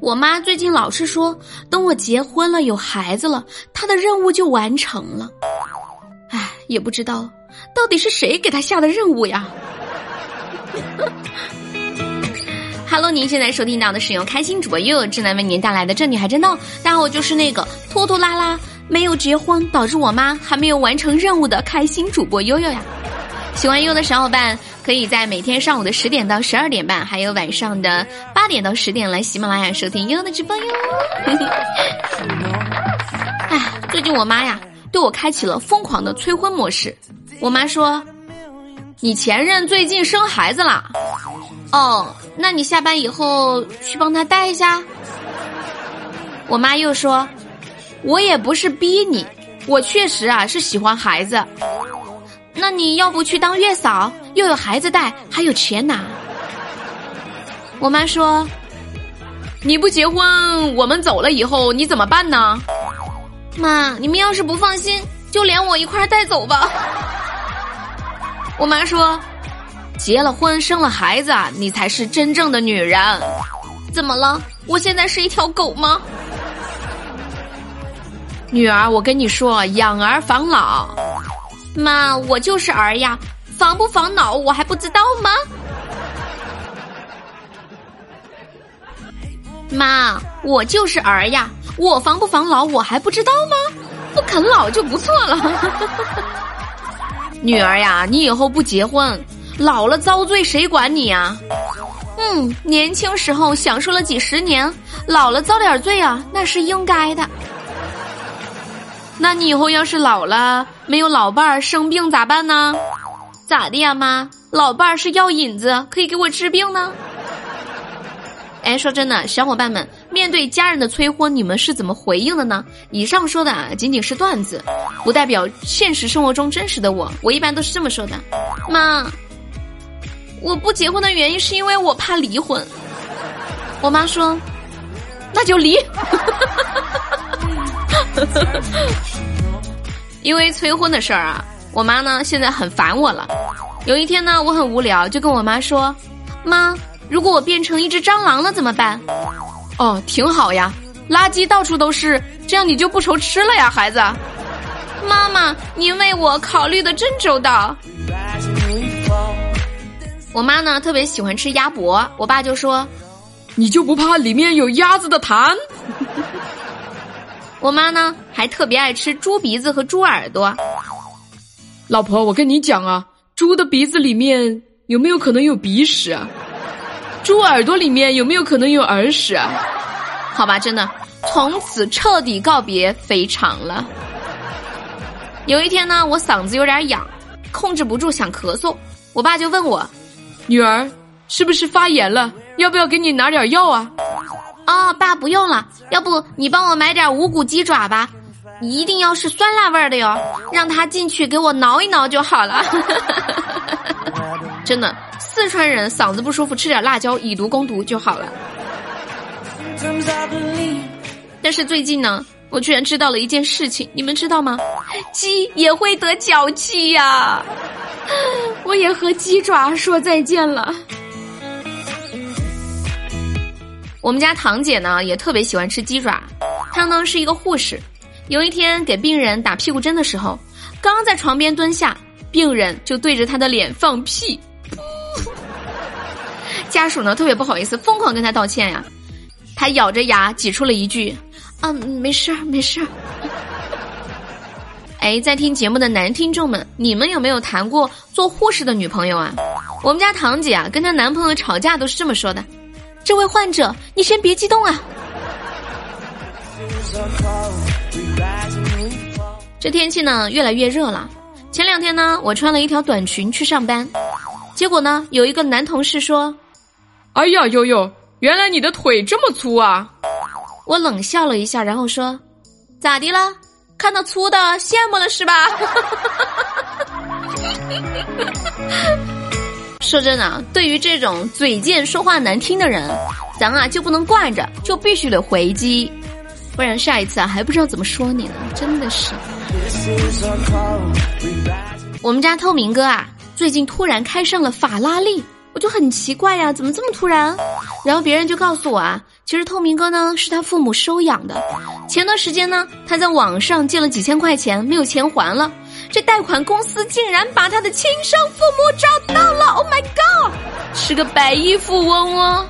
我妈最近老是说，等我结婚了有孩子了，她的任务就完成了。唉，也不知道到底是谁给她下的任务呀。Hello，您现在收听到的是由开心主播悠悠智能为您带来的《这女孩真逗》，大，我就是那个拖拖拉拉没有结婚，导致我妈还没有完成任务的开心主播悠悠呀。喜欢悠悠的小伙伴。可以在每天上午的十点到十二点半，还有晚上的八点到十点来喜马拉雅收听悠悠的直播哟。哎，最近我妈呀对我开启了疯狂的催婚模式。我妈说：“你前任最近生孩子了，哦，那你下班以后去帮他带一下。”我妈又说：“我也不是逼你，我确实啊是喜欢孩子。”那你要不去当月嫂，又有孩子带，还有钱拿。我妈说：“你不结婚，我们走了以后你怎么办呢？”妈，你们要是不放心，就连我一块带走吧。我妈说：“结了婚，生了孩子，你才是真正的女人。”怎么了？我现在是一条狗吗？女儿，我跟你说，养儿防老。妈，我就是儿呀，防不防老我还不知道吗？妈，我就是儿呀，我防不防老我还不知道吗？不啃老就不错了。女儿呀，你以后不结婚，老了遭罪谁管你呀？嗯，年轻时候享受了几十年，老了遭点罪啊，那是应该的。那你以后要是老了没有老伴儿生病咋办呢？咋的呀，妈？老伴儿是药引子，可以给我治病呢。哎，说真的，小伙伴们，面对家人的催婚，你们是怎么回应的呢？以上说的啊，仅仅是段子，不代表现实生活中真实的我。我一般都是这么说的：妈，我不结婚的原因是因为我怕离婚。我妈说，那就离。因为催婚的事儿啊，我妈呢现在很烦我了。有一天呢，我很无聊，就跟我妈说：“妈，如果我变成一只蟑螂了怎么办？”哦，挺好呀，垃圾到处都是，这样你就不愁吃了呀，孩子。妈妈，您为我考虑的真周到。我妈呢特别喜欢吃鸭脖，我爸就说：“你就不怕里面有鸭子的痰？”我妈呢，还特别爱吃猪鼻子和猪耳朵。老婆，我跟你讲啊，猪的鼻子里面有没有可能有鼻屎？猪耳朵里面有没有可能有耳屎？好吧，真的，从此彻底告别肥肠了。有一天呢，我嗓子有点痒，控制不住想咳嗽，我爸就问我：“女儿，是不是发炎了？要不要给你拿点药啊？”哦，爸不用了，要不你帮我买点无骨鸡爪吧，一定要是酸辣味的哟，让他进去给我挠一挠就好了。真的，四川人嗓子不舒服吃点辣椒以毒攻毒就好了。但是最近呢，我居然知道了一件事情，你们知道吗？鸡也会得脚气呀，我也和鸡爪说再见了。我们家堂姐呢也特别喜欢吃鸡爪，她呢是一个护士。有一天给病人打屁股针的时候，刚在床边蹲下，病人就对着她的脸放屁。家属呢特别不好意思，疯狂跟她道歉呀。他咬着牙挤出了一句：“嗯，没事儿，没事儿。”哎，在听节目的男听众们，你们有没有谈过做护士的女朋友啊？我们家堂姐啊跟她男朋友吵架都是这么说的。这位患者，你先别激动啊。这天气呢越来越热了。前两天呢，我穿了一条短裙去上班，结果呢，有一个男同事说：“哎呀，悠悠，原来你的腿这么粗啊！”我冷笑了一下，然后说：“咋的了？看到粗的羡慕了是吧？” 说真的，对于这种嘴贱、说话难听的人，咱啊就不能惯着，就必须得回击，不然下一次啊还不知道怎么说你呢，真的是。我们家透明哥啊，最近突然开上了法拉利，我就很奇怪呀，怎么这么突然？然后别人就告诉我啊，其实透明哥呢是他父母收养的。前段时间呢，他在网上借了几千块钱，没有钱还了。这贷款公司竟然把他的亲生父母找到了！Oh my god，是个百亿富翁哦！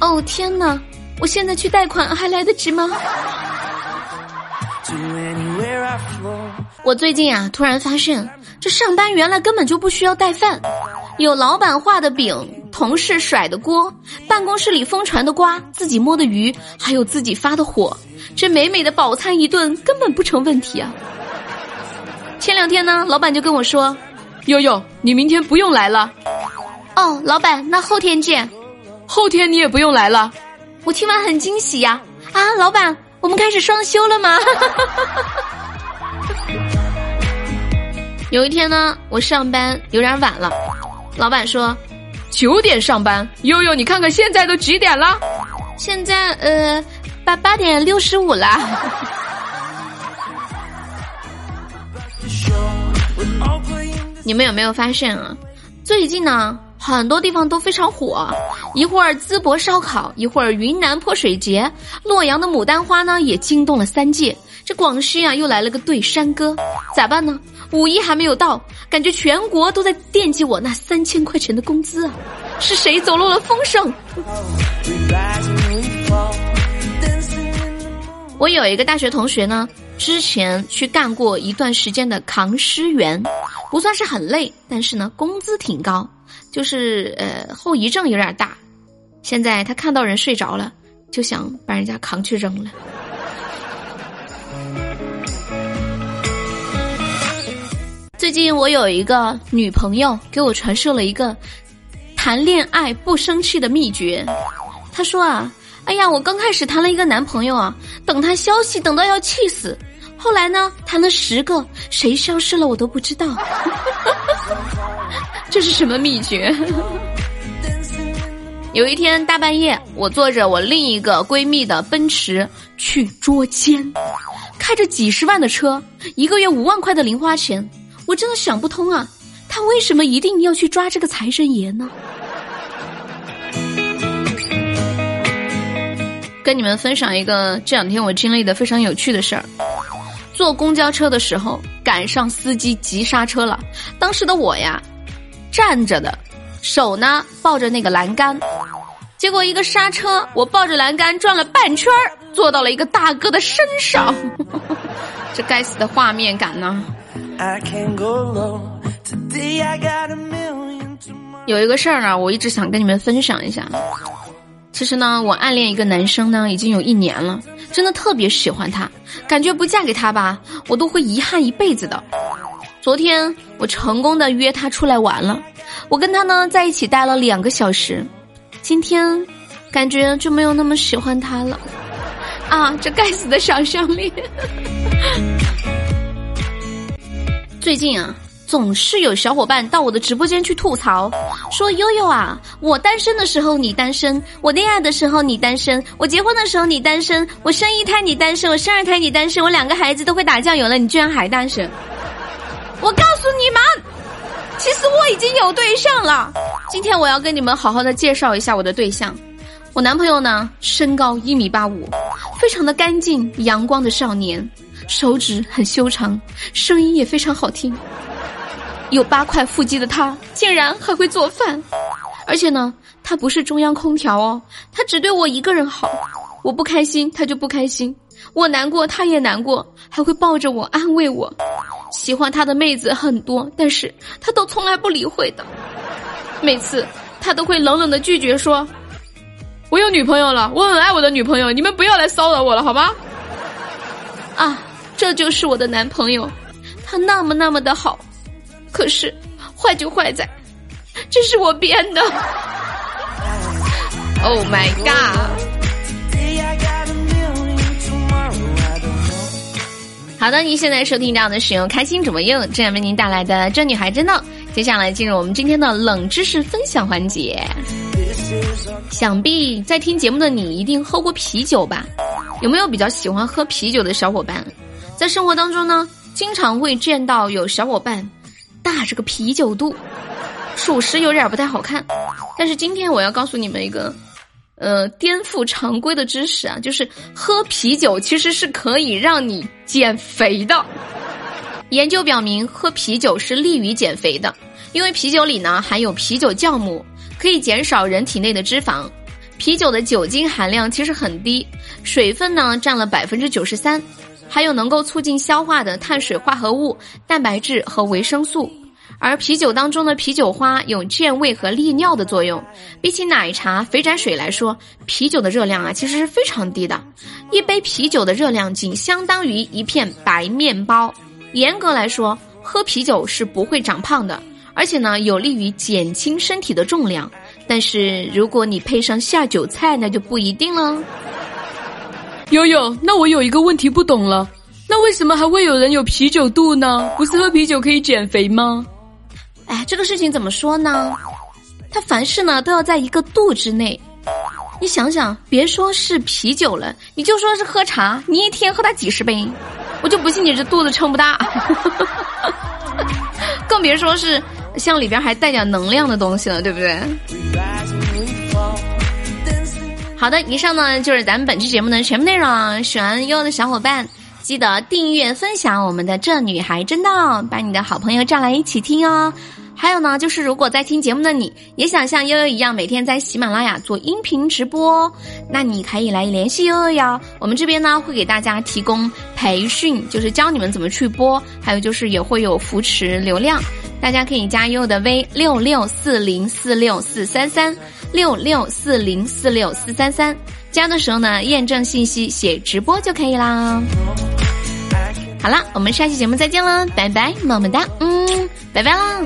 哦天哪，我现在去贷款还来得及吗？我最近啊，突然发现这上班原来根本就不需要带饭，有老板画的饼，同事甩的锅，办公室里疯传的瓜，自己摸的鱼，还有自己发的火，这美美的饱餐一顿根本不成问题啊！前两天呢，老板就跟我说：“悠悠，你明天不用来了。”哦，老板，那后天见。后天你也不用来了。我听完很惊喜呀！啊，老板，我们开始双休了吗？有一天呢，我上班有点晚了，老板说九点上班。悠悠，你看看现在都几点了？现在呃八八点六十五了。你们有没有发现啊？最近呢，很多地方都非常火，一会儿淄博烧烤，一会儿云南泼水节，洛阳的牡丹花呢也惊动了三界。这广西啊又来了个对山歌，咋办呢？五一还没有到，感觉全国都在惦记我那三千块钱的工资啊！是谁走漏了风声？我有一个大学同学呢，之前去干过一段时间的扛尸员，不算是很累，但是呢工资挺高，就是呃后遗症有点大。现在他看到人睡着了，就想把人家扛去扔了。最近我有一个女朋友给我传授了一个谈恋爱不生气的秘诀。她说啊，哎呀，我刚开始谈了一个男朋友啊，等他消息等到要气死。后来呢，谈了十个，谁消失了我都不知道。这是什么秘诀？有一天大半夜，我坐着我另一个闺蜜的奔驰去捉奸，开着几十万的车，一个月五万块的零花钱。我真的想不通啊，他为什么一定要去抓这个财神爷呢？跟你们分享一个这两天我经历的非常有趣的事儿。坐公交车的时候赶上司机急刹车了，当时的我呀，站着的，手呢抱着那个栏杆，结果一个刹车，我抱着栏杆转了半圈儿，坐到了一个大哥的身上，这该死的画面感呢！有一个事儿呢，我一直想跟你们分享一下。其实呢，我暗恋一个男生呢，已经有一年了，真的特别喜欢他，感觉不嫁给他吧，我都会遗憾一辈子的。昨天我成功的约他出来玩了，我跟他呢在一起待了两个小时。今天，感觉就没有那么喜欢他了。啊，这该死的想象力！最近啊，总是有小伙伴到我的直播间去吐槽，说悠悠啊，我单身的时候你单身，我恋爱的时候你单身，我结婚的时候你单身，我生一胎你单身，我生二胎你单身，我两个孩子都会打酱油了，你居然还单身？我告诉你们，其实我已经有对象了。今天我要跟你们好好的介绍一下我的对象。我男朋友呢，身高一米八五，非常的干净阳光的少年。手指很修长，声音也非常好听。有八块腹肌的他，竟然还会做饭，而且呢，他不是中央空调哦，他只对我一个人好。我不开心，他就不开心；我难过，他也难过，还会抱着我安慰我。喜欢他的妹子很多，但是他都从来不理会的。每次他都会冷冷的拒绝说：“我有女朋友了，我很爱我的女朋友，你们不要来骚扰我了，好吗？”啊。这就是我的男朋友，他那么那么的好，可是坏就坏在，这是我编的。Oh my god！好的，您现在收听到的是由开心主播用这样为您带来的《这女孩真的》，接下来进入我们今天的冷知识分享环节。想必在听节目的你一定喝过啤酒吧？有没有比较喜欢喝啤酒的小伙伴？在生活当中呢，经常会见到有小伙伴大着个啤酒肚，属实有点不太好看。但是今天我要告诉你们一个，呃颠覆常规的知识啊，就是喝啤酒其实是可以让你减肥的。研究表明，喝啤酒是利于减肥的，因为啤酒里呢含有啤酒酵母，可以减少人体内的脂肪。啤酒的酒精含量其实很低，水分呢占了百分之九十三，还有能够促进消化的碳水化合物、蛋白质和维生素。而啤酒当中的啤酒花有健胃和利尿的作用。比起奶茶、肥宅水来说，啤酒的热量啊其实是非常低的，一杯啤酒的热量仅相当于一片白面包。严格来说，喝啤酒是不会长胖的，而且呢有利于减轻身体的重量。但是如果你配上下酒菜，那就不一定了。悠悠，那我有一个问题不懂了，那为什么还会有人有啤酒肚呢？不是喝啤酒可以减肥吗？哎，这个事情怎么说呢？它凡事呢都要在一个度之内。你想想，别说是啤酒了，你就说是喝茶，你一天喝它几十杯，我就不信你这肚子撑不大。更别说是像里边还带点能量的东西了，对不对？好的，以上呢就是咱们本期节目的全部内容。喜欢悠悠的小伙伴，记得订阅、分享我们的《这女孩真道》，把你的好朋友叫来一起听哦。还有呢，就是如果在听节目的你也想像悠悠一样，每天在喜马拉雅做音频直播，那你可以来联系悠悠哟。我们这边呢会给大家提供培训，就是教你们怎么去播，还有就是也会有扶持流量。大家可以加悠悠的 V 六六四零四六四三三六六四零四六四三三，加的时候呢验证信息写直播就可以啦。好啦，我们下期节目再见啦，拜拜，么么哒，嗯，拜拜啦。